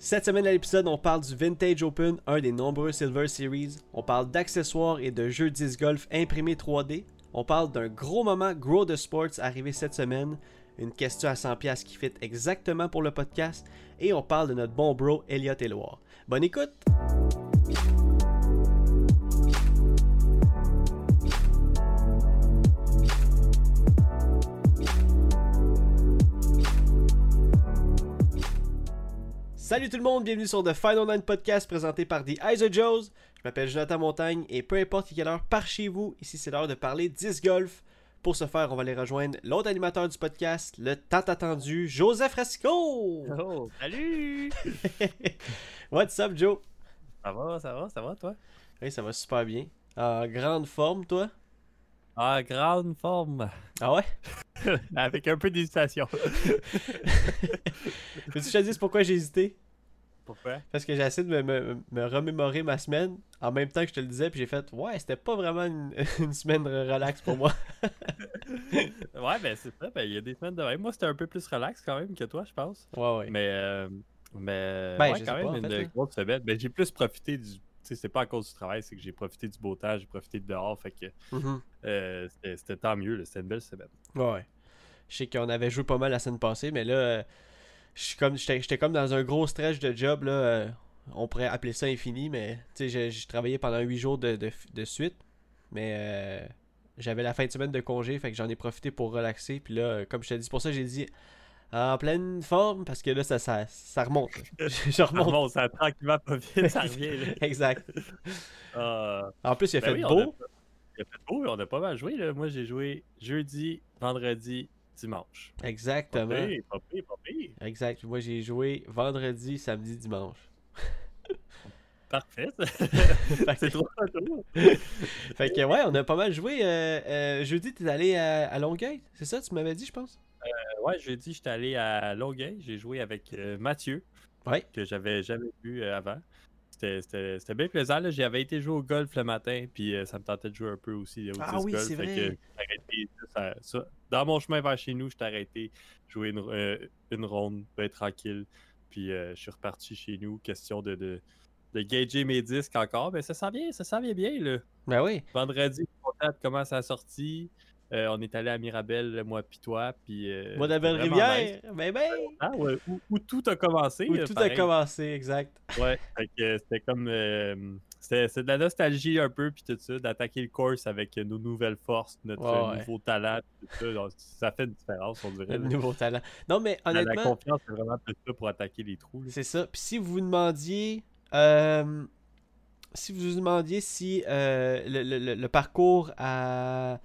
Cette semaine à l'épisode, on parle du Vintage Open, un des nombreux Silver Series. On parle d'accessoires et de jeux 10 golf imprimés 3D. On parle d'un gros moment Grow the Sports arrivé cette semaine. Une question à 100$ qui fit exactement pour le podcast. Et on parle de notre bon bro Elliot Eloire. Bonne écoute! Salut tout le monde, bienvenue sur The Final Nine Podcast présenté par The Eyes of Joes. Je m'appelle Jonathan Montagne et peu importe quelle heure par chez vous, ici c'est l'heure de parler 10 golf. Pour ce faire, on va aller rejoindre l'autre animateur du podcast, le tant attendu Joseph Rasco. Oh, salut! What's up, Joe? Ça va, ça va, ça va, toi? Oui, ça va super bien. En grande forme, toi? Ah, grande forme. Ah ouais? Avec un peu d'hésitation. Que je te dise pourquoi j'ai hésité? Pourquoi? Parce que j'ai essayé de me, me- me remémorer ma semaine en même temps que je te le disais, puis j'ai fait Ouais, c'était pas vraiment une, une semaine relax pour moi. Ouais, ben c'est ça. Ben, il y a des semaines de même. Moi, c'était un peu plus relax quand même que toi, je pense. Ouais, ouais. Mais, euh, mais Ben, ouais, quand même pas, en une fait, grosse semaine. Ben, j'ai plus profité du. Tu sais, c'est pas à cause du travail, c'est que j'ai profité du beau temps, j'ai profité de dehors. Fait que Mhm. euh, c'était tant mieux, c'était une belle semaine. Ouais, ouais. Je sais qu'on avait joué pas mal la semaine passée, mais là, euh, comme, j'étais j'étais comme dans un gros stretch de job. Là, euh, on pourrait appeler ça infini, mais tu sais, j'ai travaillé pendant 8 jours de, de, de suite. Mais euh, j'avais la fin de semaine de congé, fait que j'en ai profité pour relaxer. Puis là, comme je t'ai dit, c'est pour ça que j'ai dit en pleine forme, parce que là, ça, ça, ça remonte. je Ça remonte. remonte, ça tranquillement pas vite, ça revient. exact. Ah, En plus, il a Ben fait oui, beau. a- Il a fait beau, on a pas mal joué. Là. Moi, j'ai joué jeudi, vendredi, dimanche. Pas Exactement. pire, pas pire, pas pire. Exact. Moi, j'ai joué vendredi, samedi, dimanche. Parfait. ça. Fait que- C'est trop. Fait que ouais, on a pas mal joué. Euh, euh, jeudi, t'es allé à, à Longueuil, c'est ça, tu m'avais dit, je pense? Ouais, jeudi, j'étais allé à Longueuil. J'ai joué avec euh, Mathieu, Ouais. que j'avais jamais vu euh, avant. C'était- C'était c'était bien plaisant. là. J'avais été jouer au golf le matin, puis euh, ça me tentait de jouer un peu aussi au Ah oui, golf. c'est fait vrai. que j'ai arrêté, ça- ça- Dans mon chemin vers chez nous, j'étais arrêté, jouer une, euh, une ronde, bien tranquille. Puis euh, je suis reparti chez nous. Question de, de, de gager mes disques encore. Mais ça s'en vient, ça s'en vient bien. Là. Ben oui. Vendredi, le contact commence à sortir. Euh, on est allé à Mirabel, moi puis toi. Puis, euh, Moi, la belle rivière. nice. Ben ben. Ah ouais, où, où tout a commencé. Où euh, tout pareil. a commencé, exact. Ouais, euh, c'était comme. euh, c'est de la nostalgie un peu, puis tout ça, d'attaquer le course avec nos nouvelles forces, notre ouais. nouveau talent, tout ça. genre, ça fait une différence, on dirait. Le nouveau talent. Non, mais La- La, honnêtement, confiance, c'est vraiment plus ça pour attaquer les trous. c'est ça. Puis si vous vous demandiez. si vous vous demandiez si euh, le, le- le- le parcours à.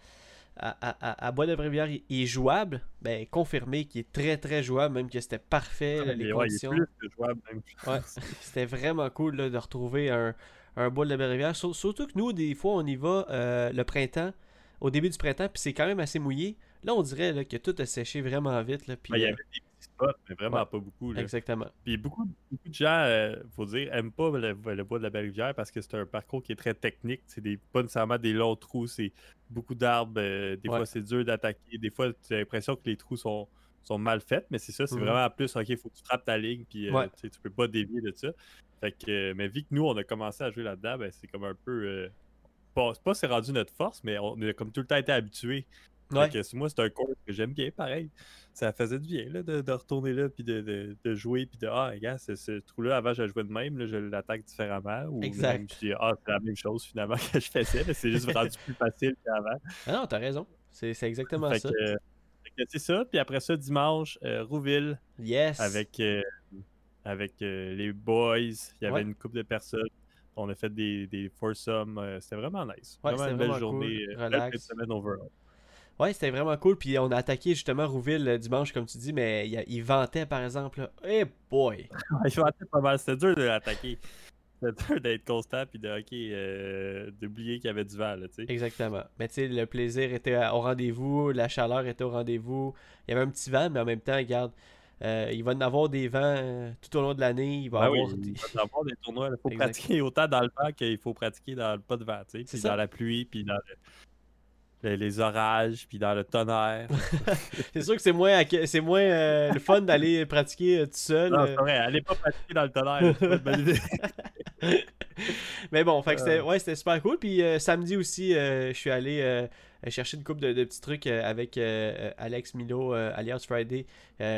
À, à, à- à Bois-de-Brévière il est jouable, ben confirmé qu'il est très très jouable, même que c'était parfait, là, les il est conditions. plus que jouable, même. je Ouais, pense. c'était vraiment cool là, de retrouver un, un bois de. Sur- Surtout que nous, des fois, on y va euh, le printemps, au début du printemps, puis c'est quand même assez mouillé. Là, on dirait là, que tout a séché vraiment vite. Là, puis, Ouais, il y euh, avait des spots, mais vraiment Ouais. pas beaucoup. Là. exactement. Puis beaucoup, beaucoup de gens, euh, faut dire, aiment pas le, le bois de la Belle-Rivière parce que c'est un parcours qui est très technique. C'est des, pas nécessairement des longs trous, c'est beaucoup d'arbres. euh, des Ouais. fois, c'est dur d'attaquer. Des fois, tu as l'impression que les trous sont, sont mal faits, mais c'est ça, c'est Mhm. vraiment plus, OK, il faut que tu frappes ta ligne, puis euh, Ouais. tu peux pas dévier de ça. Fait que, euh, mais vu que nous, on a commencé à jouer là-dedans, ben, c'est comme un peu. pas, c'est pas c'est rendu notre force, mais on a comme tout le temps été habitués. Ouais. Fait que moi, c'est un cours que j'aime bien, pareil. Ça faisait du bien là, de, de retourner là, puis de, de, de jouer, puis de Ah, regarde, ce, ce trou-là, avant, je le jouais de même, là, je l'attaque différemment. Ou Exact. même, je dis Ah, c'est la même chose finalement que je faisais, mais c'est juste rendu plus facile qu'avant. Ah non, t'as raison. C'est exactement Fait ça. euh, c'est ça. Puis après ça, dimanche, euh, Rouville, Yes. avec, euh, avec euh, les boys, il y avait Ouais. une couple de personnes. On a fait des, des foursomes. c'était vraiment nice. Ouais, vraiment une belle vraiment journée. cool, euh, belle relax. semaine overall. Ouais, c'était vraiment cool. Puis on a attaqué justement Rouville le dimanche, comme tu dis, mais il, il ventait par exemple. Eh boy! Ouais, je vantais pas mal. C'était dur de l'attaquer. C'était dur d'être constant puis de euh, d'oublier qu'il y avait du vent, là, tu sais. Exactement. Mais tu sais, le plaisir était au rendez-vous, la chaleur était au rendez-vous. Il y avait un petit vent, mais en même temps, regarde, euh, il va y en avoir des vents euh, tout au long de l'année. Il va y oui, avoir il des- va y avoir des tournois. Il faut Exact. pratiquer autant dans le vent qu'il faut pratiquer dans le pas de vent, tu sais. C'est Puis dans la pluie, puis dans le... les, les orages, puis dans le tonnerre. c'est sûr que c'est moins, c'est moins euh, le fun d'aller pratiquer euh, tout seul. non, euh. c'est vrai, allez pas pratiquer dans le tonnerre, c'est pas une bonne idée. Mais bon, fait que c'était, ouais, c'était super cool. Puis euh, samedi aussi, je suis allé chercher une coupe de, de petits trucs avec Alex Milo, alias Friday,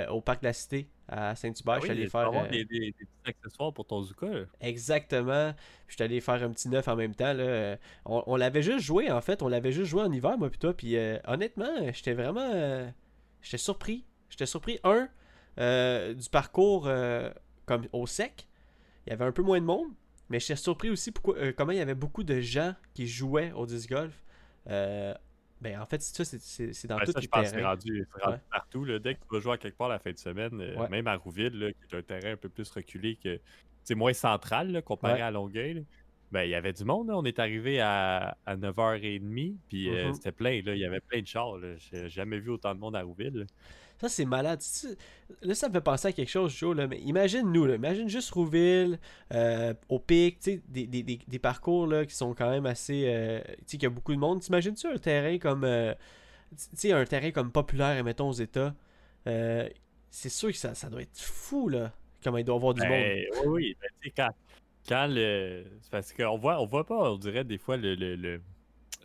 au parc de la Cité à Saint-Hubert. Ah je suis allé faire. avoir euh, des, des- des petits accessoires pour ton Zuka. là. Exactement. Je suis allé faire un petit neuf en même temps. Là. On, on l'avait juste joué en fait. On l'avait juste joué en hiver, moi toi. Puis euh, honnêtement, j'étais vraiment. euh, j'étais surpris. J'étais surpris, un, du parcours comme au sec. Il y avait un peu moins de monde. Mais j'étais surpris aussi pourquoi, comment il y avait beaucoup de gens qui jouaient au disc golf. Ben en fait, c'est ça, c'est- dans Ouais, tous ça, les je pense que c'est terrains. rendu, rendu Ouais. partout. là. Dès que tu vas jouer à quelque part la fin de semaine, euh, même à Rouville, là, qui est un terrain un peu plus reculé, que c'est moins central là, comparé Ouais. à Longueuil, ben, il y avait du monde. là. On est arrivé à, à 9h30, puis euh, Mhm. c'était plein. Là. Il y avait plein de chars. J'ai jamais vu autant de monde à Rouville. là. Ça, c'est malade. Là, ça me fait penser à quelque chose, Joe. Là. Mais imagine nous, là. imagine juste Rouville, euh, au pic, tu sais, des, des, des, des parcours là, qui sont quand même assez. euh, tu sais, qu'il y a beaucoup de monde. T'imagines-tu un terrain comme. euh, tu sais, un terrain comme populaire, mettons, aux États C'est sûr que ça, ça doit être fou, là. Comment il doit y avoir du monde. Ben, oui, oui. ben, quand, quand le. Parce qu'on voit, on voit pas, on dirait des fois le, le, le,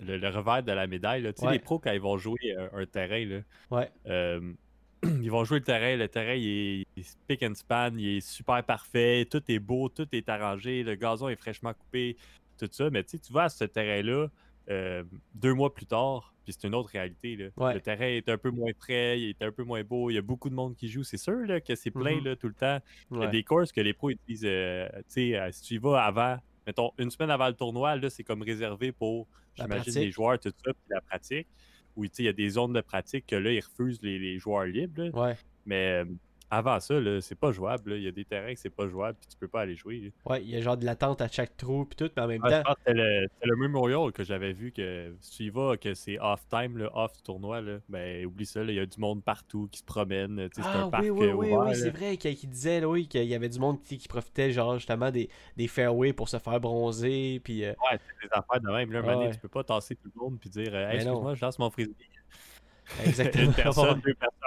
le- le revers de la médaille. là. Tu sais, Ouais. les pros, quand ils vont jouer un, un terrain, là, Ouais. euh, ils vont jouer le terrain. Le terrain, il est, il est spick and span, il est super parfait, tout est beau, tout est arrangé, le gazon est fraîchement coupé, tout ça. Mais tu sais, tu vas à ce terrain-là euh, deux mois plus tard, puis c'est une autre réalité. Là. Ouais. Le terrain est un peu moins frais, il est un peu moins beau, il y a beaucoup de monde qui joue. C'est sûr là, que c'est plein Mhm. là, tout le temps. Il y a des courses que les pros utilisent. euh, tu sais, euh, si tu y vas avant, mettons, une semaine avant le tournoi, là, c'est comme réservé pour, j'imagine, les joueurs, tout ça, puis la pratique. Où, il y a des zones de pratique que là, ils refusent les, les joueurs libres. là. Ouais. Mais euh, avant ça, là, c'est pas jouable. là. Il y a des terrains que c'est pas jouable, puis tu peux pas aller jouer. là. Ouais, il y a genre de l'attente à chaque trou, puis tout, mais en même Ah, temps. c'était le, le Memorial que j'avais vu que si tu y vas, que c'est off-time, là, off du tournoi, là, ben oublie ça, là, il y a du monde partout qui se promène. C'est Ah un parc oui, oui, euh, oui, ouvert, oui, c'est vrai qu'il disait oui, qu'il y avait du monde qui, qui profitait genre justement des, des fairways pour se faire bronzer, puis euh, Ouais, c'est des affaires de même. Là, Ouais. tu peux pas tasser tout le monde puis dire Hey, excuse-moi, je lance mon frisbee. exactement. Une personne, deux personnes,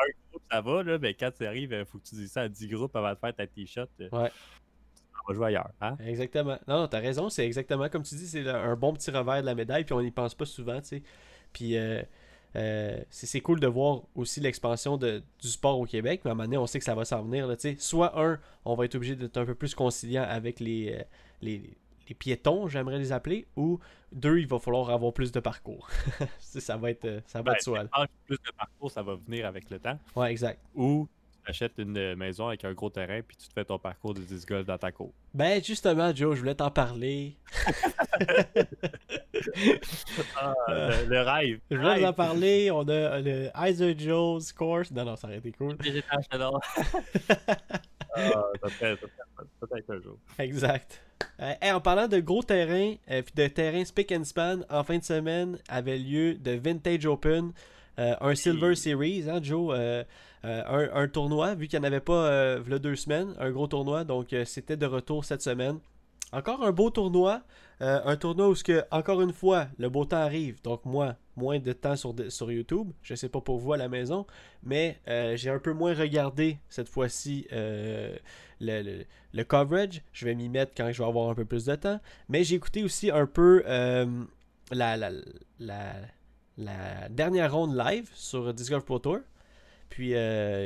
ça va, là, mais quand tu arrives, il faut que tu dises ça à 10 groupes avant de faire ta t-shirt. euh, Ouais. On va jouer ailleurs. Hein? Exactement. Non, non, t'as raison, c'est exactement comme tu dis, c'est un bon petit revers de la médaille, puis on n'y pense pas souvent, tu sais. Puis euh, euh, c'est cool de voir aussi l'expansion du sport au Québec, mais à un moment donné, on sait que ça va s'en venir, là, tu sais. Soit un, on va être obligé d'être un peu plus conciliant avec les, euh, les, les piétons, j'aimerais les appeler, ou deux, il va falloir avoir plus de parcours. Ça, ça va être, euh, ça va Ben, être soit. plus de parcours, ça va venir avec le temps. Ouais, exact. Ou tu achètes une euh, maison avec un gros terrain puis tu te fais ton parcours de 10 golf dans ta cour. Ben justement, Joe, je voulais t'en parler. le, le rêve. Je voulais vous en parler. On a le Heiser Joe's Course. Non, non, ça aurait été cool. Ah, Peut-être un jour. Exact. Euh, hey, en parlant de gros terrains, euh, puis de terrains spick and span, en fin de semaine avait lieu de Vintage Open, euh, un Silver Series, hein, Joe, un, un tournoi, vu qu'il n'y en avait pas deux semaines, un gros tournoi, donc c'était de retour cette semaine. Encore un beau tournoi, euh, un tournoi où, que, encore une fois, le beau temps arrive, donc moi, moins de temps sur, sur YouTube, je sais pas pour vous à la maison, mais euh, j'ai un peu moins regardé cette fois-ci euh, le, le- coverage. Je vais m'y mettre quand je vais avoir un peu plus de temps. Mais j'ai écouté aussi un peu la, la, la, dernière ronde live sur Disc Golf Pro Tour. Puis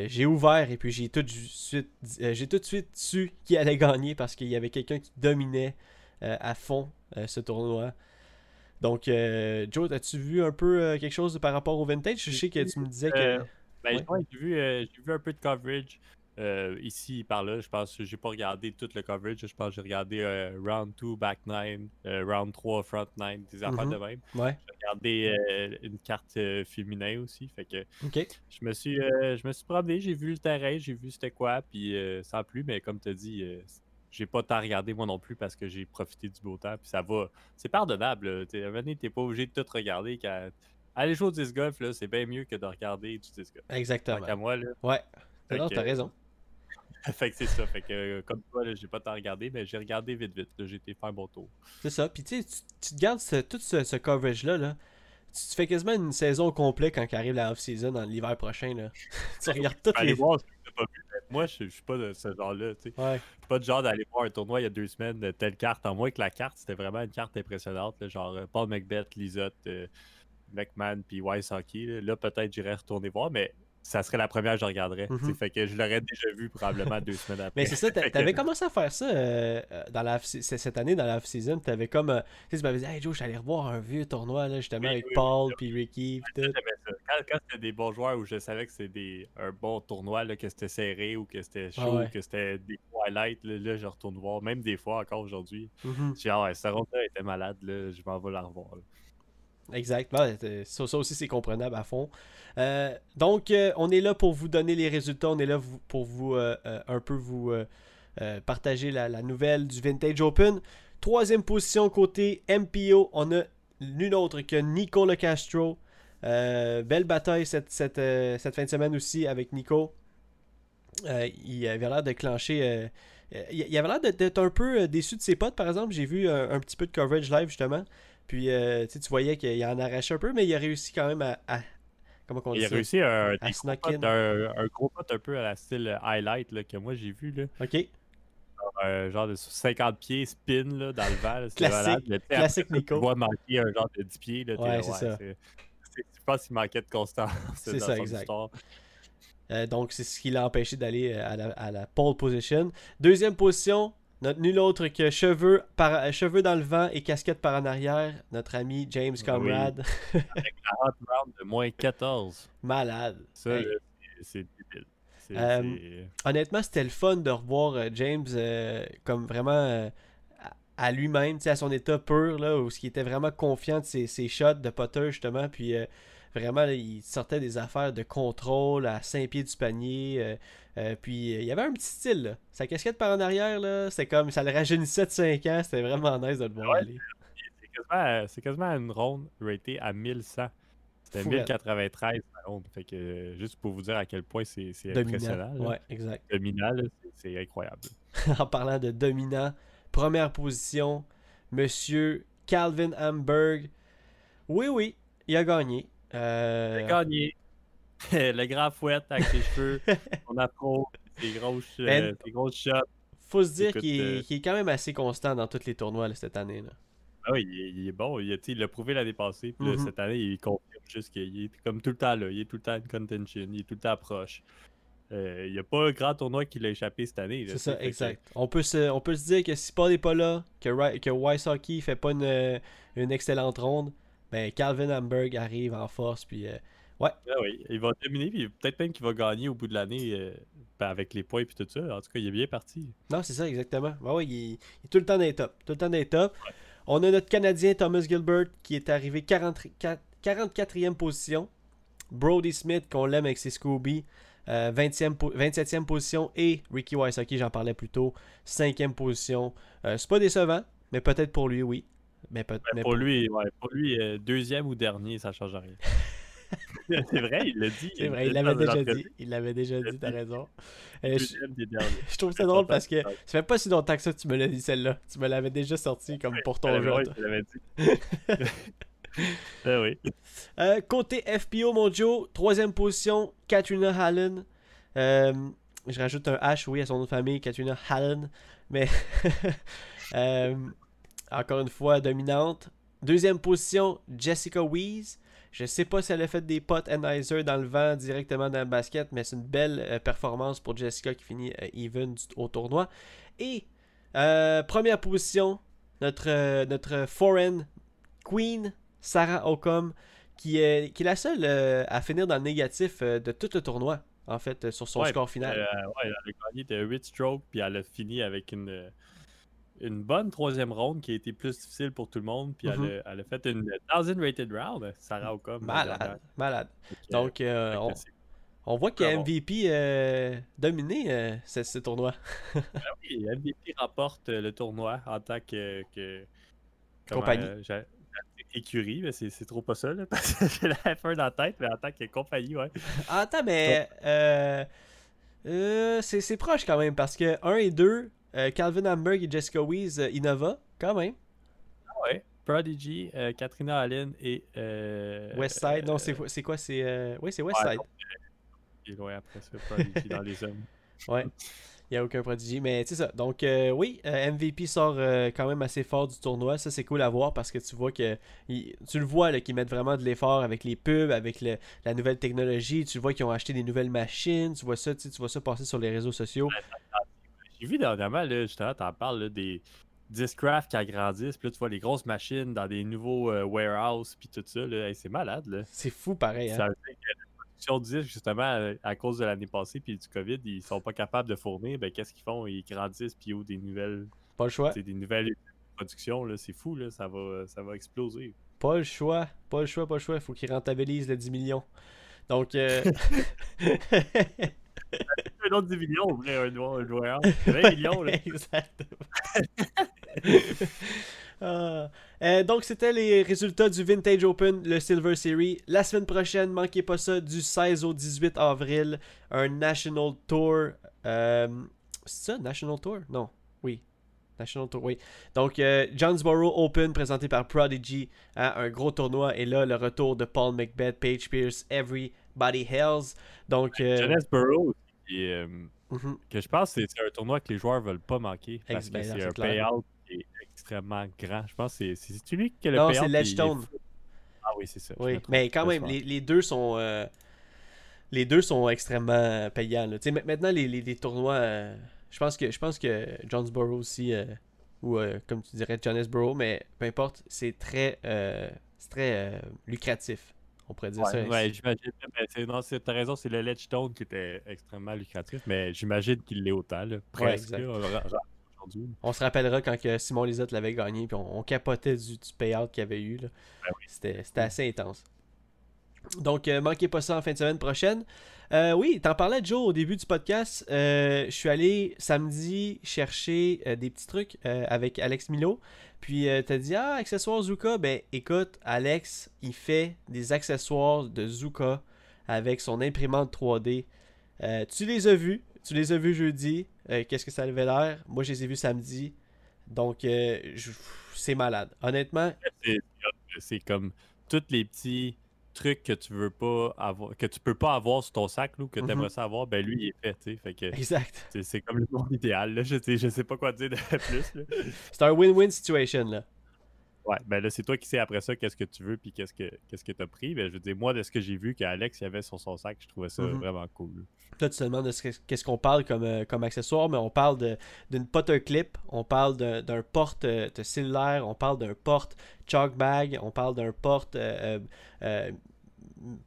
j'ai ouvert et puis j'ai tout de suite j'ai tout de suite su qui allait gagner parce qu'il y avait quelqu'un qui dominait à fond ce tournoi. Donc euh, Joe, as-tu vu un peu euh, quelque chose par rapport au vintage? Je sais que tu me disais que Euh, Ben, Ouais. j'ai vu, euh, un peu de coverage euh, ici par là. Je pense que j'ai pas regardé tout le coverage. Je pense que j'ai regardé euh, round 2, back 9, euh, round 3, front 9, des affaires Mhm. de même. ouais, J'ai regardé euh, une carte euh, féminin aussi. Fait que OK. je me suis, euh, je me suis promené, j'ai vu le terrain, j'ai vu c'était quoi, puis euh, sans plus, mais comme tu as dit, euh, j'ai pas tant regardé moi non plus parce que j'ai profité du beau temps, puis ça va. C'est pardonnable. T'es- À un t'es pas obligé de tout regarder. Quand... Aller jouer au disc golf, là, c'est bien mieux que de regarder du disc golf. Exactement. Tant qu'à moi, là. Ouais. Fait Non, que- t'as raison. fait que c'est ça. Fait que euh, comme toi, là, j'ai pas tant regardé, mais j'ai regardé vite vite. là. J'ai été faire mon tour. C'est ça. Puis tu sais, tu- te gardes ce- tout ce, ce coverage-là. Là. tu fais quasiment une saison complète quand arrive la off-season dans l'hiver prochain. Là. tu regardes toutes Allez les. voir si pas vu. Moi, je je suis pas de ce genre-là. tu sais. Ouais. Je suis pas du genre d'aller voir un tournoi il y a deux semaines de telle carte. En moins que la carte, c'était vraiment une carte impressionnante. là, genre euh, Paul Macbeth, Lizotte, euh, McMahon, puis Wise Hockey. Là, Là, peut-être j'irais retourner voir, mais ça serait la première que je regarderais. Mhm. Fait que je l'aurais déjà vu probablement deux semaines après. Mais c'est ça, t'avais commencé à faire ça euh, euh, dans la, c- cette année dans la off-season. T'avais comme. euh, tu m'avais dit, hey Joe, j'allais revoir un vieux tournoi, là, justement, Oui, avec oui, Paul, puis Ricky, puis Ça, tout. ça. Quand, quand c'était des bons joueurs où je savais que c'était un bon tournoi, là, que c'était serré ou que c'était chaud, Ah ouais. ou que c'était des highlights, là, là, je retourne voir. Même des fois encore aujourd'hui. Mhm. Je dis, ah ouais, ce ronde-là était malade, là, je m'en vais la revoir. là. Exact. Ça, aussi, c'est comprenable à fond. Euh, donc, euh, on est là pour vous donner les résultats. On est là pour vous euh, un peu vous partager la, nouvelle du Vintage Open. Troisième position côté MPO, on a nul autre que Nico Castro. Belle bataille cette, cette, cette fin de semaine aussi avec Nico. Il avait l'air de clencher. il avait l'air d'être un peu déçu de ses potes, par exemple. J'ai vu un petit peu de coverage live justement. Puis euh, tu voyais qu'il en arrachait un peu, mais il a réussi quand même à. à- comment on dit Il a ça? réussi un, À un, un gros pote un peu à la style euh, highlight là, que moi j'ai vu. Là. Ok. Un genre de 50 pieds spin là, dans le vent. Classique. Classique Nico. Tu vois manquer un genre de 10 pieds. Là, Ouais, c'est ça. Je pense qu'il manquait de constance. C'est dans ça, son exact. histoire. Euh, donc, c'est ce qui l'a empêché d'aller euh, à la pole position. Deuxième position, notre nul autre que cheveux, par, cheveux dans le vent et casquette par en arrière, notre ami James Comrade. 40 rounds de moins 14. Malade. Ça, Hey. c'est- débile. Euh, Honnêtement, c'était le fun de revoir euh, James euh, comme vraiment euh, à, lui-même, à son état pur, là, où il était vraiment confiant de ses, ses shots de putter, justement. Puis vraiment, là, il sortait des affaires de contrôle à 5 pieds du panier. euh, euh, puis euh, il y avait un petit style. Là. Sa casquette par en arrière, là, c'était comme ça le rajeunissait de 5 ans. C'était vraiment nice de le voir Ouais. aller. C'est quasiment, c'est quasiment une ronde ratée à 1100. C'était Fou, 1093 la ronde. Fait que, juste pour vous dire à quel point c'est c'est impressionnant. Ouais, exact. Dominant, c'est incroyable. en parlant de dominant, première position, Monsieur Calvin Hamburg. Oui, oui, il a gagné. Euh, gagné. le grand fouette avec ses cheveux, son afro, ses grosses, euh, Ben- ses grosses shots. faut se dire Écoute, qu'il est, euh, qu'il est quand même assez constant dans tous les tournois là, cette année. Là. Ah oui, il est, il est bon. Il l'a prouvé l'année passée. Puis là, Mhm. cette année, il confirme juste qu'il est comme tout le temps là. Il est tout le temps en contention. Il est tout le temps proche. Euh, il n'y a pas un grand tournoi qui l'a échappé cette année. C'est ça, que- exact. On peut, se, on peut se dire que si Paul n'est pas là, que, que Wise Hockey fait pas une, une excellente ronde, ben Calvin Hamburg arrive en force. Puis, euh, Ah oui, il va dominer, puis peut-être même qu'il va gagner au bout de l'année euh, ben, avec les points et tout ça. En tout cas, il est bien parti. Non, c'est ça, exactement. Ouais, ouais, il, est, il est tout le temps dans les tops. Tout le temps dans les tops. On a notre Canadien Thomas Gilbert qui est arrivé 44, 44e position. Brody Smith, qu'on l'aime avec ses Scooby, euh, 20e, po- 27e position. Et Ricky Wysocki, j'en parlais plus tôt, 5e position. Euh, c'est pas décevant, mais peut-être pour lui, oui. Mais, peut- mais pour, lui, ouais, pour lui, euh, deuxième ou dernier, ça change rien. c'est vrai, il l'a dit. C'est vrai, il l'a l'avait déjà dit. Il l'avait déjà dit, t'as raison. Euh, je, Deuxième des derniers. je trouve ça drôle parce que ça fait pas si longtemps que ça tu me l'as dit celle-là. Tu me l'avais déjà sorti comme pour ton jeu. je l'avais dit. Ben oui. Euh, côté FPO Mojo, troisième position, Katrina Hallen. Euh, je rajoute un H, oui, à son nom de famille, Katrina Hallen. Mais encore une fois, dominante. Deuxième position, Jessica Weeze. Je sais pas si elle a fait des potes Enizer dans le vent directement dans le basket, mais c'est une belle euh, performance pour Jessica qui finit euh, even du- au tournoi. Et euh, première position, notre, notre foreign queen, Sarah Ocom, qui est, qui est la seule à finir dans le négatif de tout le tournoi, en fait, sur son Ouais, score final. Ouais, elle a gagné de 8 strokes, puis elle a fini avec une, une bonne troisième ronde qui a été plus difficile pour tout le monde. Puis Mhm. elle, a, elle a fait une 1000 rated round, Sarah Ocom. malade, malade. Donc, euh, que on, on voit que. MVP euh, dominé euh, ce, ce tournoi. Ah oui, MVP remporte euh, le tournoi en tant que. que comment, Compagnie. euh, écurie, mais c'est trop pas ça, là, parce que j'ai la F1 dans la tête, mais en tant que compagnie, ouais. Ah, attends, mais euh, euh, c'est proche quand même, parce que 1 et 2, euh, Calvin Hamburg et Jessica Weeze euh, innova, quand même. Ouais. Prodigy, euh, Katrina Allen et. Euh, Westside, non, c'est quoi C'est. Oui, c'est Westside. Et loin après ça, Prodigy dans les hommes. Ouais. Il n'y a aucun prodigie. Mais c'est ça. Donc, euh, oui, euh, MVP sort euh, quand même assez fort du tournoi. Ça, c'est cool à voir parce que tu vois que. il- tu le vois qu'ils mettent vraiment de l'effort avec les pubs, avec le- la nouvelle technologie. Tu vois qu'ils ont acheté des nouvelles machines. Tu vois ça, tu sais, tu vois ça passer sur les réseaux sociaux. J'ai vu dernièrement, là, justement, t'en parles, là, des Discraft qui agrandissent, puis là, tu vois les grosses machines dans des nouveaux euh, warehouses, puis tout ça, là. Hey, c'est malade, là. C'est fou pareil. Hein? Ça veut dire que la production de disques, justement, à cause de l'année passée, puis du COVID, ils sont pas capables de fournir, ben qu'est-ce qu'ils font? Ils grandissent, puis ils ouvrent des nouvelles, Pas le choix. c'est des nouvelles productions, là. C'est fou, là. Ça va, ça va exploser. Pas le choix. Pas le choix, pas le choix. Il faut qu'ils rentabilisent le 10 millions. Donc. euh, Un autre 10 millions, ouvrir un, un warehouse. 20 millions, là. Exactement. Ah. Euh, donc, c'était les résultats du Vintage Open, le Silver Series. La semaine prochaine, manquez pas ça, du 16 au 18 avril, un National Tour. Euh, c'est ça, National Tour? Non. Oui. National Tour, oui. Donc, euh, Jonesboro Open, présenté par Prodigy, hein, un gros tournoi. Et là, le retour de Paul McBeth, Paige Pierce, Everybody Hells. Donc, euh, Jonesboro, qui est, euh, mhm, que je pense que c'est c'est un tournoi que les joueurs veulent pas manquer parce que ben, c'est c'est un clair. payout qui est extrêmement grand. Je pense que c'est- c'est c'est lui qui a le Non, payout. c'est puis il est Ledgestone. Ah oui, c'est ça. Oui, mais quand même, les, les deux sont euh, les deux sont extrêmement payants. là. Maintenant les, les- les tournois, je pense que je pense que Jonesboro aussi ou comme tu dirais Johannesboro, mais peu importe, c'est très c'est très lucratif. On pourrait dire ça. Ouais, ainsi. ouais, j'imagine. mais c'est- Non, c'est- t'as raison, c'est le Ledgestone qui était extrêmement lucratif, mais j'imagine qu'il l'est autant. Là, presque. On se rappellera quand que Simon Lisotte l'avait gagné, puis on, on capotait du, du payout qu'il y avait eu. Ben oui. C'était c'était assez intense. Donc, euh, manquez pas ça en fin de semaine prochaine. Euh, oui, t'en parlais, Joe, au début du podcast. Euh, je suis allé samedi chercher euh, des petits trucs avec Alex Milo. Puis, t'as dit, ah, accessoires Zuka. Ben, écoute, Alex, il fait des accessoires de Zuka avec son imprimante 3D. Euh, tu les as vus. Tu les as vus jeudi. Qu'est-ce que ça avait l'air? Moi, je les ai vus samedi. Donc, c'est malade. Honnêtement, C'est- C'est comme tous les petits trucs que tu veux pas avoir, que tu peux pas avoir sur ton sac, ou que tu aimerais ça avoir, ben lui, il est fait, tu sais. Fait que exact. c'est- comme le monde idéal, là. Je je sais pas quoi dire de plus. C'est un win-win situation, là. Ouais, ben là, c'est toi qui sais après ça qu'est-ce que tu veux puis qu'est-ce que qu'est-ce que t'as pris. Ben, je veux dire, moi, de ce que j'ai vu qu'Alex y avait sur son sac, je trouvais ça Mhm. vraiment cool. Là, tu te demandes de ce que- qu'est-ce qu'on parle comme, euh, comme accessoire, mais on parle d'une Potter Clip, on parle d'un porte euh, de cellulaire, on parle d'un porte chalk bag, on parle d'un porte euh,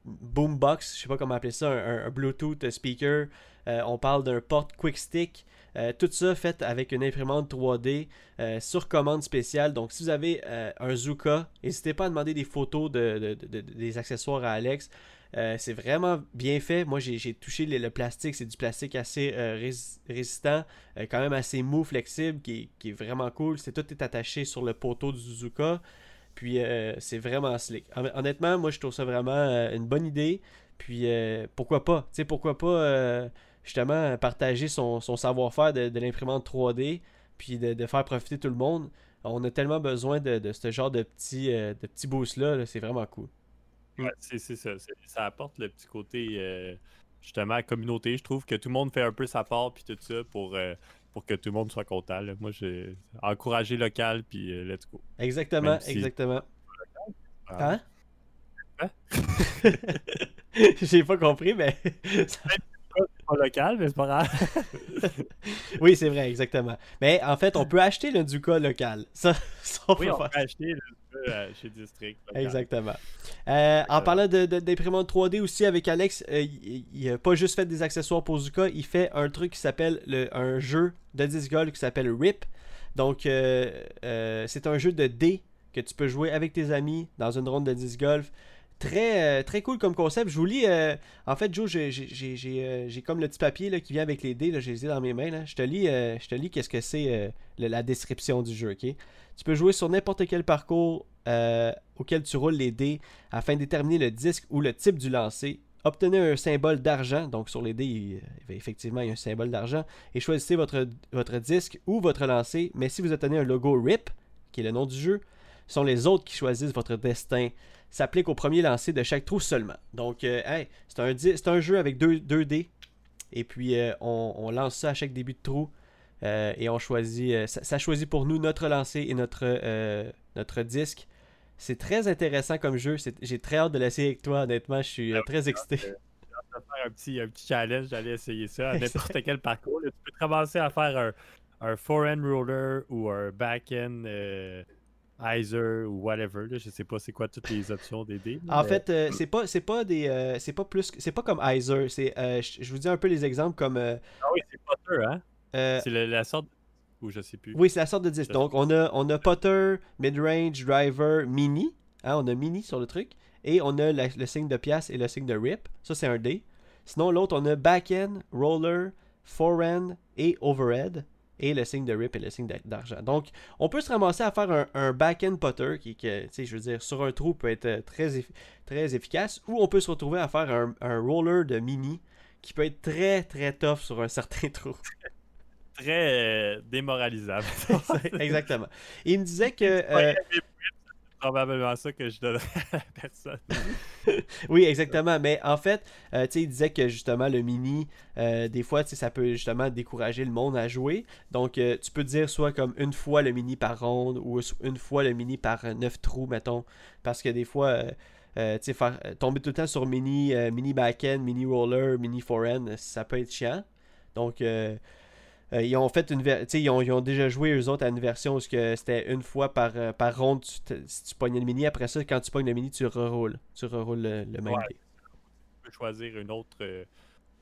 boombox, je sais pas comment appeler ça, un, Bluetooth speaker, on parle d'un porte quick stick, euh, tout ça fait avec une imprimante 3D euh, sur commande spéciale. Donc, si vous avez euh, un Zuka, n'hésitez pas à demander des photos de, de- de- de- des accessoires à Alex. C'est vraiment bien fait. Moi, j'ai touché le, plastique. C'est du plastique assez rés- résistant, quand même assez mou, flexible, qui, est- vraiment cool. C'est tout est attaché sur le poteau du Zuka. Puis c'est vraiment slick. Hon- Honnêtement, moi, je trouve ça vraiment une bonne idée. Puis pourquoi pas? Tu sais, pourquoi pas justement partager son, son savoir-faire de, de l'imprimante 3D, puis de, de faire profiter tout le monde. On a tellement besoin de, de ce genre de petits, euh, de petits boosts-là. là. c'est vraiment cool. Ouais, c'est c'est ça. Ça apporte le petit côté, euh, justement, communauté. Je trouve que tout le monde fait un peu sa part puis tout ça pour, euh, pour que tout le monde soit content. là. Moi, j'ai encouragé local puis let's go. Exactement, si- exactement. Ah. Hein? Hein? J'ai pas compris, mais. Pas local, mais c'est pas grave. oui, c'est vrai, exactement. Mais en fait, on peut acheter le Duca local. Ça, ça on oui, peut on faire peut acheter le euh, chez District. local. Exactement. Euh, en parlant de- de- d'imprimante 3D aussi avec Alex, euh, il, il a pas juste fait des accessoires pour Zuka, il fait un truc qui s'appelle le- un jeu de disc golf qui s'appelle RIP. Donc euh, euh, c'est un jeu de dés que tu peux jouer avec tes amis dans une ronde de disc golf. Très, euh, très cool comme concept. Je vous lis. euh, en fait, Joe, euh, j'ai comme le petit papier là, qui vient avec les dés. Je les ai dans mes mains. Je te lis, lis qu'est-ce que c'est la description du jeu. ok? Tu peux jouer sur n'importe quel parcours auquel tu roules les dés afin de déterminer le disque ou le type du lancer. Obtenez un symbole d'argent, donc sur les dés, il- effectivement, y a un symbole d'argent, et choisissez votre, votre disque ou votre lancer. Mais si vous obtenez un logo RIP, qui est le nom du jeu, Ce sont les autres qui choisissent votre destin. S'applique au premier lancer de chaque trou seulement. Donc, euh, hey, c'est un, c'est un jeu avec deux, deux dés. Et puis, euh, on, on lance ça à chaque début de trou. euh, et on choisit. ça, ça choisit pour nous notre lancer et notre, notre disque. C'est très intéressant comme jeu. J'ai très hâte de l'essayer avec toi, honnêtement. Je suis très excité. faire un petit, un petit challenge, j'allais essayer ça à n'importe quel parcours. là. tu peux te ramasser à faire un, un forehand roller ou un backhand euh, Iser ou whatever. Là. Je sais pas c'est quoi toutes les options des dés. En mais- fait, euh, c'est pas c'est pas des euh, c'est pas plus c'est pas comme Iser, c'est euh, je vous dis un peu les exemples comme euh, Ah oui, c'est Potter, hein? C'est la sorte. Ou je sais plus. oui, c'est la sorte de disque. Donc on a on a putter, mid-range, driver, mini, hein, on a mini sur le truc et on a la- le signe de pièce et le signe de rip. Ça c'est un D. Sinon l'autre on a back-end, roller, forehand et overhead et le signe de rip et le signe d'a- d'argent. Donc on peut se ramasser à faire un, un back-end putter qui que, tu sais je veux dire sur un trou peut être euh, très effi- très efficace ou on peut se retrouver à faire un, un roller de mini qui peut être très très tough sur un certain trou. Très euh, démoralisable. Exactement. Il me disait que euh, probablement ça que je donnerais à personne. Oui, exactement. Mais en fait, euh, il disait que justement, le mini, euh, des fois, ça peut justement décourager le monde à jouer. Donc, euh, tu peux dire soit comme une fois le mini par ronde ou une fois le mini par neuf trous, mettons. Parce que des fois, euh, euh, tu sais, faire- tomber tout le temps sur mini, mini back-end, mini roller, mini forehand, ça peut être chiant. Donc, euh, ils ont fait une ils ont, ils ont déjà joué eux autres à une version où c'était une fois par, euh, par ronde tu si tu pognais le mini après ça quand tu pognes le mini tu reroules tu reroules le, le même Ouais. Tu peux choisir une autre. euh,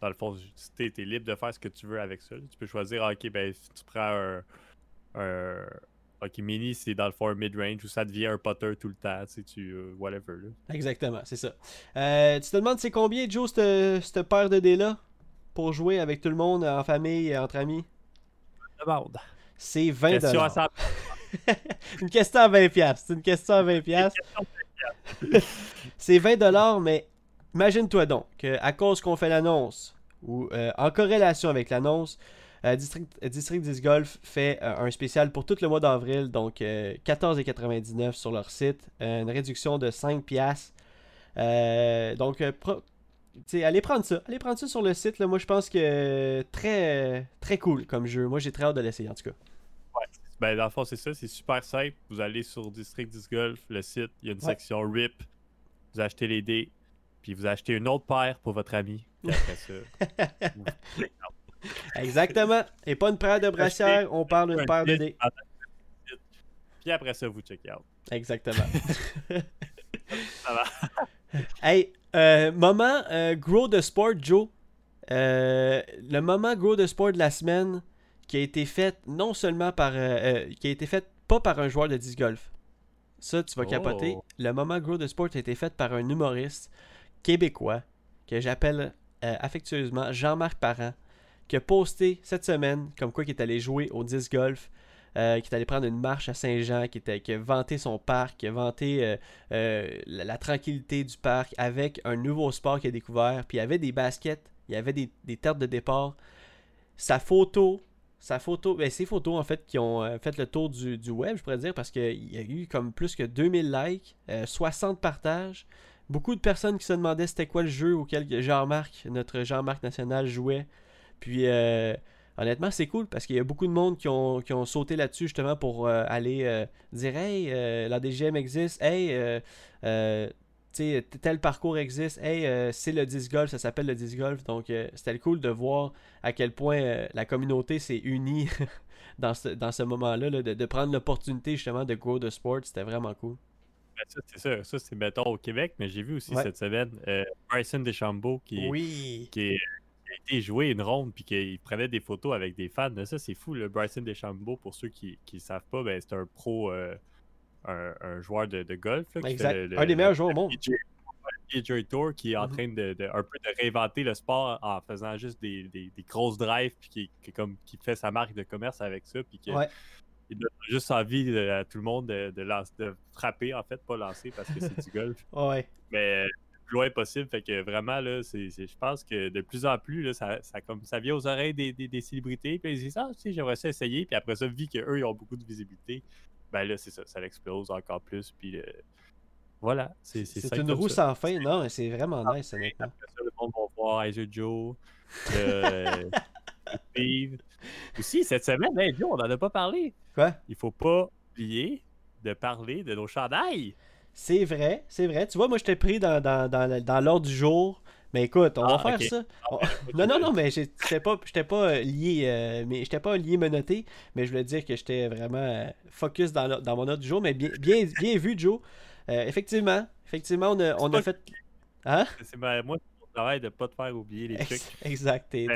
dans le fond, tu es, libre de faire ce que tu veux avec ça. Tu peux choisir, ah, ok, ben, si tu prends un. un ok, mini, c'est dans le fond un mid-range où ça devient un putter tout le temps. Tu sais, tu. euh, whatever. Là. Exactement, c'est ça. Tu te demandes c'est combien, Joe, cette, cette paire de dés-là pour jouer avec tout le monde, en famille, entre amis? Demande. C'est 20 Question à 100 Une question à 20 pièces. C'est une question à 20 pièces. C'est 20 mais imagine-toi donc qu'à cause qu'on fait l'annonce ou euh, en corrélation avec l'annonce, euh, District, euh, District 10 Golf fait euh, un spécial pour tout le mois d'avril, donc euh, 14,99 sur leur site, euh, une réduction de 5 pièces. donc, euh, pro- tu sais, allez prendre ça. Allez prendre ça sur le site. Là. Moi, je pense que euh, très, très cool comme jeu. Moi, j'ai très hâte de l'essayer en tout cas. Ben, dans le fond, c'est ça, c'est super simple. Vous allez sur District 10 Golf, le site, il y a une Ouais. section RIP, vous achetez les dés, puis vous achetez une autre paire pour votre ami. Puis après ça, Exactement. Et pas une paire de brassières, on parle d'une un paire de dés. Puis après ça, vous checkez out. Exactement. Ça va. hey, euh, moment euh, Grow the Sport, Joe. Euh, le moment Grow the Sport de la semaine qui a été fait non seulement par. euh, qui a été fait pas par un joueur de disc golf. Ça, tu vas Oh. capoter. Le moment Grow the Sport a été fait par un humoriste québécois que j'appelle affectueusement Jean-Marc Parent, qui a posté cette semaine comme quoi qu'il est allé jouer au disc golf. Euh, qui est allé prendre une marche à Saint-Jean, qui, était, qui a vanté son parc, qui a vanté euh, euh, la, tranquillité du parc avec un nouveau sport qu'il a découvert. Puis il y avait des baskets, il y avait des, des terres de départ. Sa photo, sa photo, ben ses photos en fait qui ont fait le tour du, du web, je pourrais dire, parce qu'il y a eu comme plus que 2000 likes, euh, 60 partages. Beaucoup de personnes qui se demandaient c'était quoi le jeu auquel Jean-Marc, notre Jean-Marc national, jouait. Puis euh, honnêtement, c'est cool parce qu'il y a beaucoup de monde qui ont, qui ont sauté là-dessus justement pour euh, aller euh, dire Hey, euh, la DGM existe, hey, euh, euh, tel parcours existe, hey, c'est le disc golf, ça s'appelle le disc golf. Donc c'était cool de voir à quel point la communauté s'est unie dans ce, dans ce moment-là, là, de, de prendre l'opportunité justement de grow the sport. C'était vraiment cool. Ben, ça, c'est ça. Ça, c'est mettons au Québec, mais j'ai vu aussi Ouais. cette semaine Bryson DeChambeau qui, Oui. qui, est- été joué une ronde puis qu'il prenait des photos avec des fans. Ça, c'est fou. Le Bryson DeChambeau, pour ceux qui ne savent pas, ben, c'est un pro, euh, un, un joueur de, de golf. là, qui Exact. fait le- un des le- meilleurs joueurs au monde. PGA Tour qui est en Mhm. train de, de- un peu de réinventer le sport en faisant juste des, des- des grosses drives puis qui, qui, comme, qui fait sa marque de commerce avec ça puis qui Ouais. il donne juste envie de- à tout le monde de, de, lancer- de frapper en fait pas lancer parce que c'est du golf Ouais. mais plus loin possible fait que vraiment là c'est je pense que de plus en plus là, ça, ça comme ça vient aux oreilles des, des, des célébrités puis ils disent ah tu sais j'aimerais ça essayer puis après ça vu qu'eux ils ont beaucoup de visibilité ben là, c'est ça, ça l'explose encore plus. Puis voilà, c'est C'est une roue sans fin, non, c'est vraiment nice, honnêtement. Après ça, le monde va voir Isaac Joe, euh, Steve. Aussi, cette semaine, hey, Joe, on n'en a pas parlé. Quoi? Il faut pas oublier de parler de nos chandails. C'est vrai, c'est vrai. Tu vois, moi, je t'ai pris dans, dans, dans, dans l'ordre du jour. Mais écoute, on va Ah, faire ça. Ah, On- Non, non, non, mais j'étais pas, j'étais pas euh, lié, euh, mais j'étais pas lié menotté, mais je voulais dire que j'étais vraiment euh, focus dans, dans mon ordre du jour. Mais bien, bien, bien vu, Joe. Euh, effectivement, effectivement, on a, on a fait. Hein? C'est ma- moi, mon travail de ne pas te faire oublier les trucs. Ex- Exact, t'es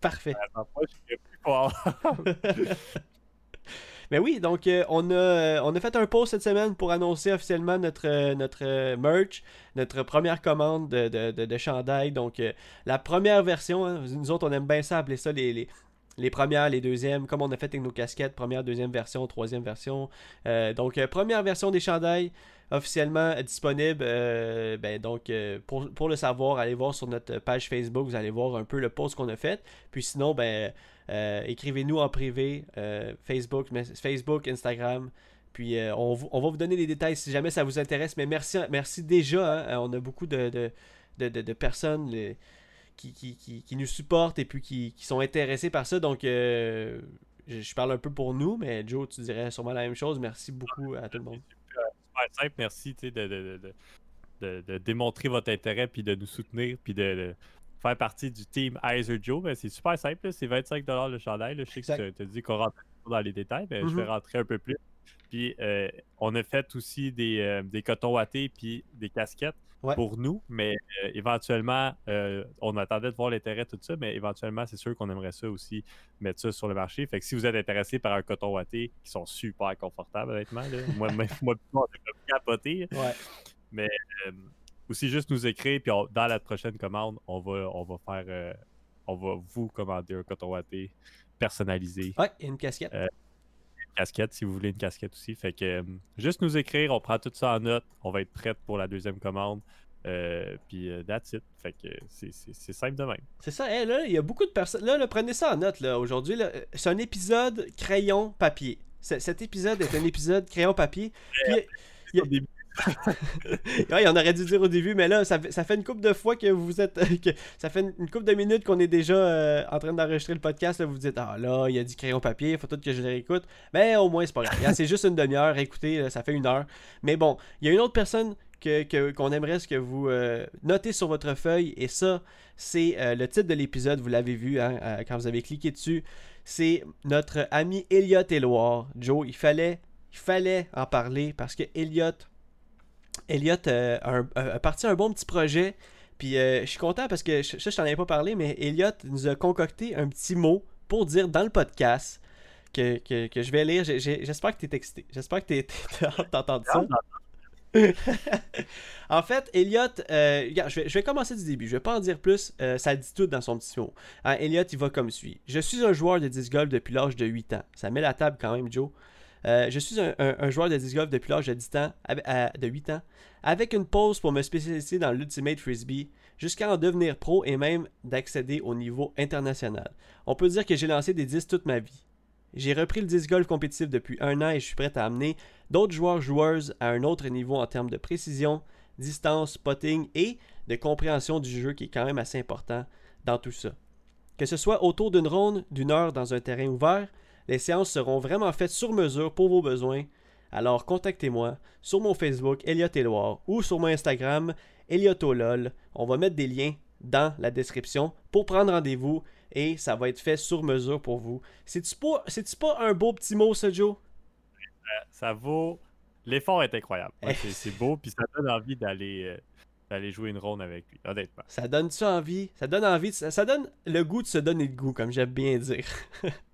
parfait. Attends, moi, je suis plus fort. Mais oui, donc euh, on, a, euh, on a fait un post cette semaine pour annoncer officiellement notre, euh, notre merch, notre première commande de, de, de, chandail. Donc la première version, hein, nous autres on aime bien ça, appeler ça les, les, les premières, les deuxièmes, comme on a fait avec nos casquettes, première, deuxième version, troisième version. Donc première version des chandails officiellement disponible. euh, ben, donc euh, pour, pour le savoir, allez voir sur notre page Facebook, vous allez voir un peu le post qu'on a fait. Puis sinon, ben euh, écrivez-nous en privé, Facebook, Facebook, Instagram. Puis on, va vous donner des détails si jamais ça vous intéresse. Mais merci, merci déjà. hein. on a beaucoup de, de, de- personnes qui, qui, qui- nous supportent et puis qui, sont intéressées par ça. Donc je, je parle un peu pour nous, mais Joe, tu dirais sûrement la même chose. Merci beaucoup à tout le monde. Super simple, merci de, de, de, de, de démontrer votre intérêt, puis de nous soutenir, puis de, faire partie du team Heiser Joe. Ben, c'est super simple, c'est 25$ le chandail. là. Je sais Exact. que tu as dit qu'on rentre dans les détails, mais je vais Mhm. rentrer un peu plus. Puis euh, on a fait aussi des, euh, des cotons wattés puis des casquettes Ouais. pour nous, mais euh, éventuellement, euh, on attendait de voir l'intérêt, tout ça, mais éventuellement, c'est sûr qu'on aimerait ça aussi mettre ça sur le marché. Fait que si vous êtes intéressé par un coton watté, qui sont super confortables, honnêtement, là, moi, moi, moi, est capoté. Ouais. Euh, aussi juste nous écrire, puis on- dans la prochaine commande, on va, on va faire, on va vous commander un coton watté personnalisé, Ouais, et une casquette. Casquette si vous voulez une casquette aussi. Fait que euh, juste nous écrire, on prend tout ça en note, on va être prête pour la deuxième commande. Euh, puis euh, that's it. Fait que c'est- simple de même. C'est ça, hey, là, il y a beaucoup de personnes. Là, là, prenez ça en note, là, aujourd'hui. C'est un épisode crayon-papier. C- Cet épisode est un épisode crayon-papier. Puis, Il y a- ouais, on aurait dû dire au début, mais là, ça, fait- une couple de fois que vous êtes. que ça fait une, couple de minutes qu'on est déjà euh, en train d'enregistrer le podcast. Là, vous vous dites, ah là, il y a dit crayon-papier, il faut tout que je le réécoute. Mais au moins, c'est pas grave. C'est juste une demi-heure. Écoutez, ça fait une heure. Mais bon, il y a une autre personne que- que- qu'on aimerait que vous euh, notez sur votre feuille. Et ça, c'est euh, le titre de l'épisode. Vous l'avez vu hein, euh, quand vous avez cliqué dessus. C'est notre ami Elliot Éloire. Joe, il fallait, il fallait en parler parce que Elliot, Elliot euh, a, parti un bon petit projet. Puis euh, je suis content parce que je- je t'en avais pas parlé, mais Elliot nous a concocté un petit mot pour dire dans le podcast que, que- que je vais lire. J'espère que tu es excité. J'espère que tu as d'entendre ça. en fait, Elliot, euh, regarde, je vais, je vais commencer du début. Je vais pas en dire plus. euh, ça dit tout dans son petit mot. Hein, Elliot, il va comme suit. Je suis un joueur de disc golf depuis l'âge de 8 ans. Ça met la table quand même, Joe. Euh, je suis un, joueur de disc golf depuis l'âge de, 10 ans, à- de 8 ans, avec une pause pour me spécialiser dans l'Ultimate Frisbee, jusqu'à en devenir pro et même d'accéder au niveau international. On peut dire que j'ai lancé des disques toute ma vie. J'ai repris le disc golf compétitif depuis un an et je suis prêt à amener d'autres joueurs joueuses à un autre niveau en termes de précision, distance, potting et de compréhension du jeu qui est quand même assez important dans tout ça. Que ce soit autour d'une ronde, d'une heure dans un terrain ouvert, les séances seront vraiment faites sur mesure pour vos besoins. Alors contactez-moi sur mon Facebook Elliot Éloire ou sur mon Instagram Eliotolol. On va mettre des liens dans la description pour prendre rendez-vous et ça va être fait sur mesure pour vous. C'est-tu pas, un beau petit mot, ça, Joe? ça vaut. L'effort est incroyable. Ouais, c'est- beau, puis ça donne envie d'aller euh, d'aller jouer une ronde avec lui, honnêtement. Ça donne-tu envie? Ça donne envie, de- ça donne le goût de se donner le goût, comme j'aime bien dire.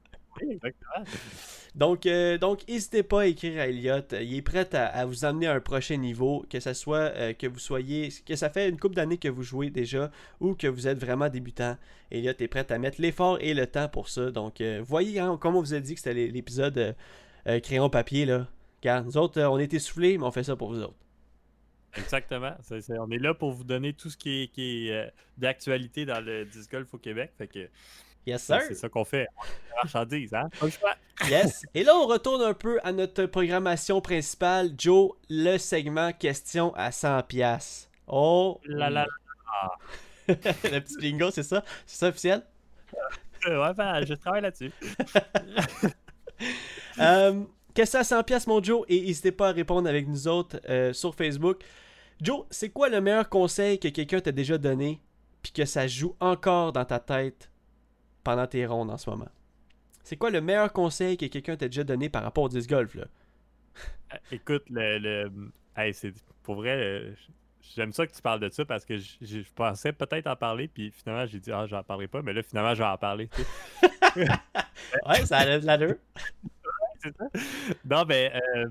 Donc, euh, donc n'hésitez pas à écrire à Elliot. Il est prêt à, vous amener à un prochain niveau, que ce soit euh, que vous soyez, que ça fait une couple d'années que vous jouez déjà ou que vous êtes vraiment débutant. Elliot est prêt à mettre l'effort et le temps pour ça. Donc, euh, voyez, hein, comme on vous a dit que c'était l'é- l'épisode crayon papier là. Car nous autres, on est essoufflés, mais on fait ça pour vous autres. Exactement. On est là pour vous donner tout ce qui est, est, d'actualité dans le disc golf au Québec. Fait que Yes, sir. c'est ça qu'on fait. La marchandise, hein? Yes. Et là, on retourne un peu à notre programmation principale. Joe, le segment question à 100 pièces. Oh La la le petit bingo, c'est ça? C'est ça officiel? Ouais, ben, je travaille là-dessus. Euh, Question à 100 pièces mon Joe et n'hésitez pas à répondre avec nous autres euh, sur Facebook. Joe, c'est quoi le meilleur conseil que quelqu'un t'a déjà donné puis que ça joue encore dans ta tête? Pendant tes rondes en ce moment? C'est quoi le meilleur conseil que quelqu'un t'a déjà donné par rapport au disc golf là? Euh, Écoute, le. le... Hey, c'est pour vrai. euh, J'aime ça que tu parles de ça parce que je, pensais peut-être en parler, puis finalement j'ai dit ah j'en parlerai pas, mais là finalement je vais en parler. tu sais. Ouais, ça a de l'allure. C'est ça. Non, mais euh,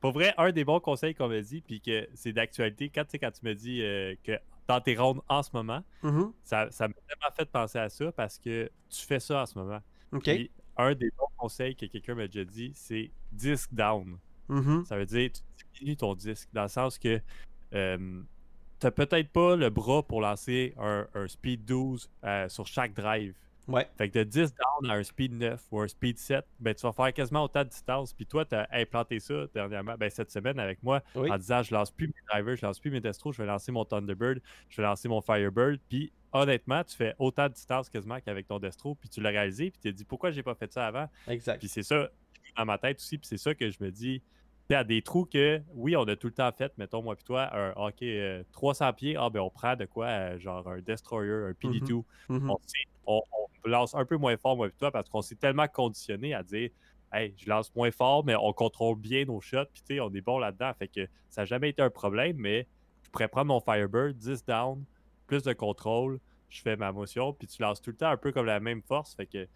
pour vrai, un des bons conseils qu'on m'a dit, puis que c'est d'actualité, quand, quand tu me dis euh, que dans tes rondes en ce moment, Mhm. ça ça m'a vraiment fait penser à ça parce que tu fais ça en ce moment. Puis un des bons conseils que quelqu'un m'a déjà dit, c'est disc down. Mhm. Ça veut dire tu diminues ton disque, dans le sens que euh, t'as peut-être pas le bras pour lancer un, un speed 12 euh, sur chaque drive. Ouais. Fait que de 10 down à un speed 9 ou un speed 7, ben, tu vas faire quasiment autant de distance. Puis toi, tu as implanté ça dernièrement, ben, cette semaine avec moi, Oui. en disant je lance plus mes drivers, je lance plus mes destros, je vais lancer mon Thunderbird, je vais lancer mon Firebird. Puis honnêtement, tu fais autant de distance quasiment qu'avec ton destro. Puis tu l'as réalisé, puis tu t'es dit pourquoi j'ai pas fait ça avant? Exact. Puis c'est ça dans ma tête aussi, puis c'est ça que je me dis. À des trous que, oui, on a tout le temps fait, mettons, moi puis toi, un hockey euh, 300 pieds, ah ben on prend de quoi, euh, genre un Destroyer, un PD2, Mhm. on, sait- on- on lance un peu moins fort, moi et toi, parce qu'on s'est tellement conditionné à dire Hey, je lance moins fort, mais on contrôle bien nos shots, puis tu sais, on est bon là-dedans. Fait que ça n'a jamais été un problème, mais je pourrais prendre mon Firebird, 10 down, plus de contrôle, je fais ma motion, puis tu lances tout le temps un peu comme la même force. Fait que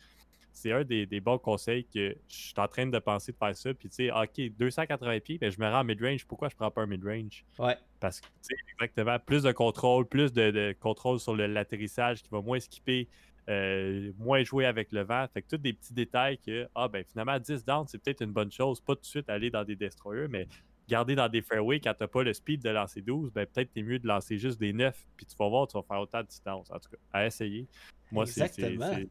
c'est un des, des bons conseils que je suis en train de penser de faire ça. Puis tu sais, OK, 280 pieds, ben, je me rends en mid-range. Pourquoi je prends pas un mid-range? Ouais. Parce que, tu sais, exactement, plus de contrôle, plus de, de contrôle sur l'atterrissage qui va moins skipper, euh, moins jouer avec le vent. Fait que tous des petits détails que, ah ben finalement, 10 down, c'est peut-être une bonne chose. Pas tout de suite aller dans des destroyers, mais garder dans des fairways quand t'as pas le speed de lancer 12, ben peut-être t'es mieux de lancer juste des 9, puis tu vas voir, tu vas faire autant de distance. En tout cas, à essayer. Moi, c'est Exactement. c'est-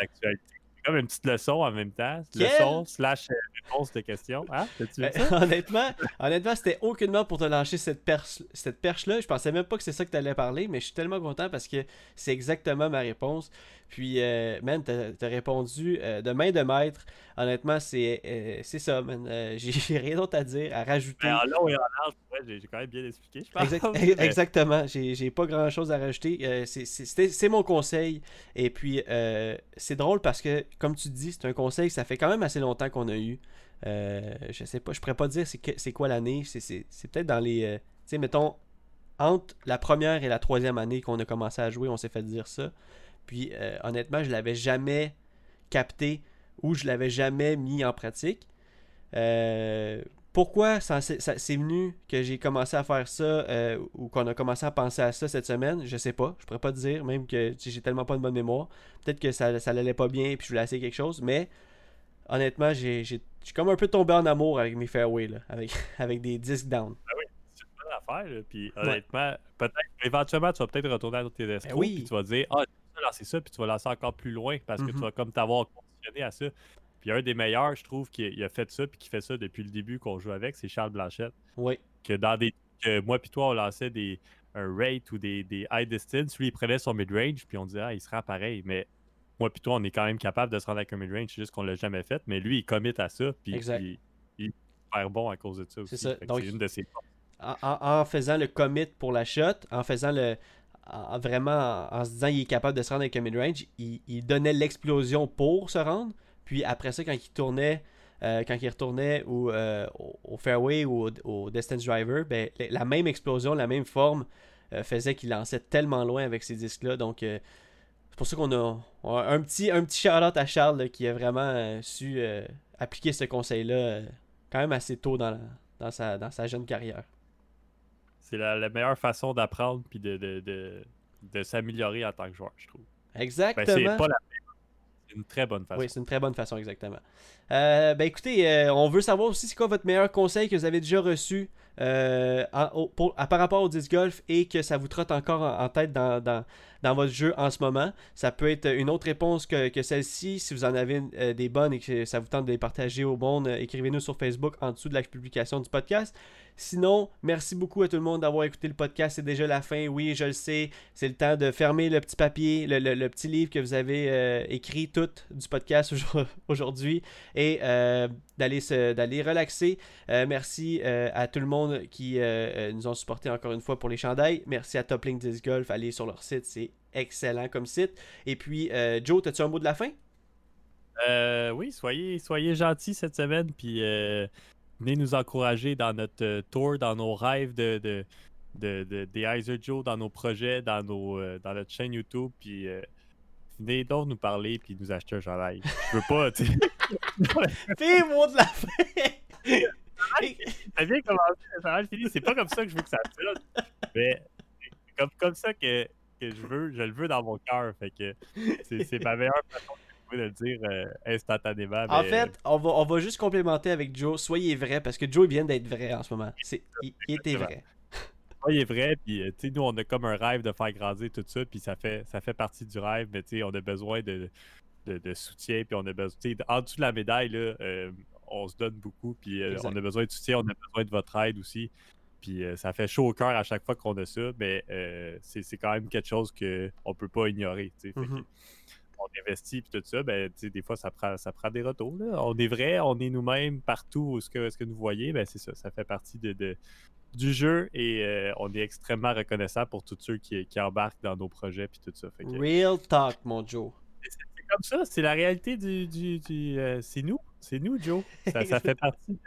l'actualité. C'est comme une petite leçon en même temps. Leçon slash euh, réponse de questions. Hein? Ben, ça? honnêtement, honnêtement, c'était aucunement pour te lâcher cette perche, cette perche-là. Je pensais même pas que c'est ça que tu allais parler, mais je suis tellement content parce que c'est exactement ma réponse. Puis, euh, man, t'as as répondu euh, de main de maître. Honnêtement, c'est euh, ça, man. J'ai rien d'autre à dire, à rajouter. Ben, en long et en large, ouais, j'ai quand même bien expliqué, je pense. Exact- exactement, j'ai pas grand chose à rajouter. C'est- mon conseil. Et puis, c'est drôle parce que, comme tu dis, c'est un conseil ça fait quand même assez longtemps qu'on a eu. Euh, je sais pas, je pourrais pas dire c'est quoi l'année. C'est peut-être dans les. euh, tu sais, mettons, entre la première et la troisième année qu'on a commencé à jouer, on s'est fait dire ça. Puis, euh, honnêtement, je l'avais jamais capté ou je l'avais jamais mis en pratique. Euh, pourquoi ça, c'est ça- c'est venu que j'ai commencé à faire ça euh, ou qu'on a commencé à penser à ça cette semaine? Je sais pas. Je pourrais pas te dire, même que tu j'ai tellement pas de bonne mémoire. Peut-être que ça, ça allait pas bien puis je voulais essayer quelque chose, mais honnêtement, j'ai j'ai- je suis comme un peu tombé en amour avec mes fairways, là, avec, avec des disques down. c'est une bonne affaire. là. Puis honnêtement, peut-être éventuellement, tu vas peut-être retourner à tes destros, Ben oui. puis tu vas dire Ah, je vais lancer ça, puis tu vas lancer encore plus loin parce que Mhm. tu vas comme t'avoir conditionné à ça. Puis un des meilleurs, je trouve, qui il a fait ça, puis qui fait ça depuis le début qu'on joue avec, c'est Charles Blanchette. Oui, Que dans des. Que moi, puis toi, on lançait des un rate ou des, des high distance, lui, il prenait son mid-range, puis on disait Ah, il sera pareil. Mais moi, puis toi, on est quand même capable de se rendre avec un mid-range, c'est juste qu'on l'a jamais fait. Mais lui, il commit à ça, puis Exact. il, il est super bon à cause de ça aussi. que Donc, c'est une de ses en, en- faisant le commit pour la shot, en faisant le. en- vraiment en, en se disant qu'il est capable de se rendre avec un mid-range, il, il donnait l'explosion pour se rendre. Puis après ça, quand il tournait, euh, quand il retournait au, euh, au, au fairway ou au, au distance driver, ben, la- même explosion, la même forme euh, faisait qu'il lançait tellement loin avec ces disques-là. Donc c'est pour ça qu'on a, on a un petit, un petit shout-out à Charles là, qui a vraiment su appliquer ce conseil-là quand même assez tôt dans, la- dans, sa, dans sa jeune carrière. C'est la, la meilleure façon d'apprendre puis de, de, de, de s'améliorer en tant que joueur, je trouve. Ben, Exactement. c'est pas la une très bonne façon. Oui, c'est une très bonne façon, exactement. Euh, ben écoutez, euh, on veut savoir aussi c'est quoi votre meilleur conseil que vous avez déjà reçu euh, par rapport au disc golf et que ça vous trotte encore en, tête dans, dans, votre jeu en ce moment. Ça peut être une autre réponse que, celle-ci. Si vous en avez euh, des bonnes et que ça vous tente de les partager au monde, euh, écrivez-nous sur Facebook en dessous de la publication du podcast. Sinon, merci beaucoup à tout le monde d'avoir écouté le podcast. C'est déjà la fin. Oui, je le sais. C'est le temps de fermer le petit papier, le, petit livre que vous avez euh, écrit tout du podcast aujourd'hui et euh, d'aller d'aller relaxer. Euh, merci à tout le monde qui nous ont supporté encore une fois pour les chandails. Merci à Top Link Disc Golf. Allez sur leur site. C'est excellent comme site. Et puis, Joe, as-tu un mot de la fin? oui, soyez, soyez gentils cette semaine. Puis venez nous encourager dans notre euh, tour, dans nos rêves de, de, de, des Heiser Joe, dans nos projets, dans, nos, euh, dans notre chaîne YouTube. Puis euh, venez donc nous parler puis nous acheter un chandail. Je veux pas, tu sais. T'es mot de la fin! T'as bien commencé. C'est pas comme ça que je veux que ça sonne. Mais c'est comme, comme ça que, que je veux. Je le veux dans mon cœur. Fait que c'est ma meilleure façon de le dire euh, instantanément. En fait, on va, on va juste complémenter avec Joe. Soyez vrai, parce que Joe vient d'être vrai en ce moment. il, était vrai. Soyez vrai, puis euh, nous, on a comme un rêve de faire grandir tout ça, puis ça fait, ça fait partie du rêve, mais on a besoin de, de, soutien, puis on a besoin. En dessous de la médaille, là, euh, on se donne beaucoup, puis on a besoin de soutien, on a besoin de votre aide aussi. Puis ça fait chaud au cœur à chaque fois qu'on a ça, mais c'est quand même quelque chose qu'on peut pas ignorer on investit et tout ça, ben, des fois, ça prend, ça prend des retours. On est vrai, on est nous-mêmes partout ce que, ce que nous voyez, ben, c'est ça. Ça fait partie de, du jeu et euh, on est extrêmement reconnaissant pour tous ceux qui, qui embarquent dans nos projets et tout ça. Real talk, mon Joe. C'est comme ça, c'est la réalité du. du, euh, c'est nous. C'est nous, Joe. Ça, fait partie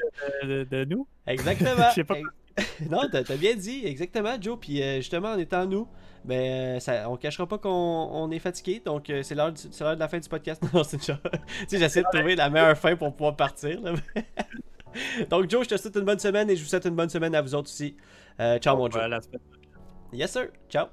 de, nous. Exactement. Je sais pas. non, t'as as bien dit, exactement, Joe. Puis euh, justement, en étant nous, ben, ça, on cachera pas qu'on est fatigué. Donc, euh, c'est l'heure de la fin du podcast. Non, c'est tu sais, j'essaie de trouver la meilleure fin pour pouvoir partir. donc, Joe, je te souhaite une bonne semaine et je vous souhaite une bonne semaine à vous autres aussi. Euh, ciao, mon Joe. Yes, sir. Ciao.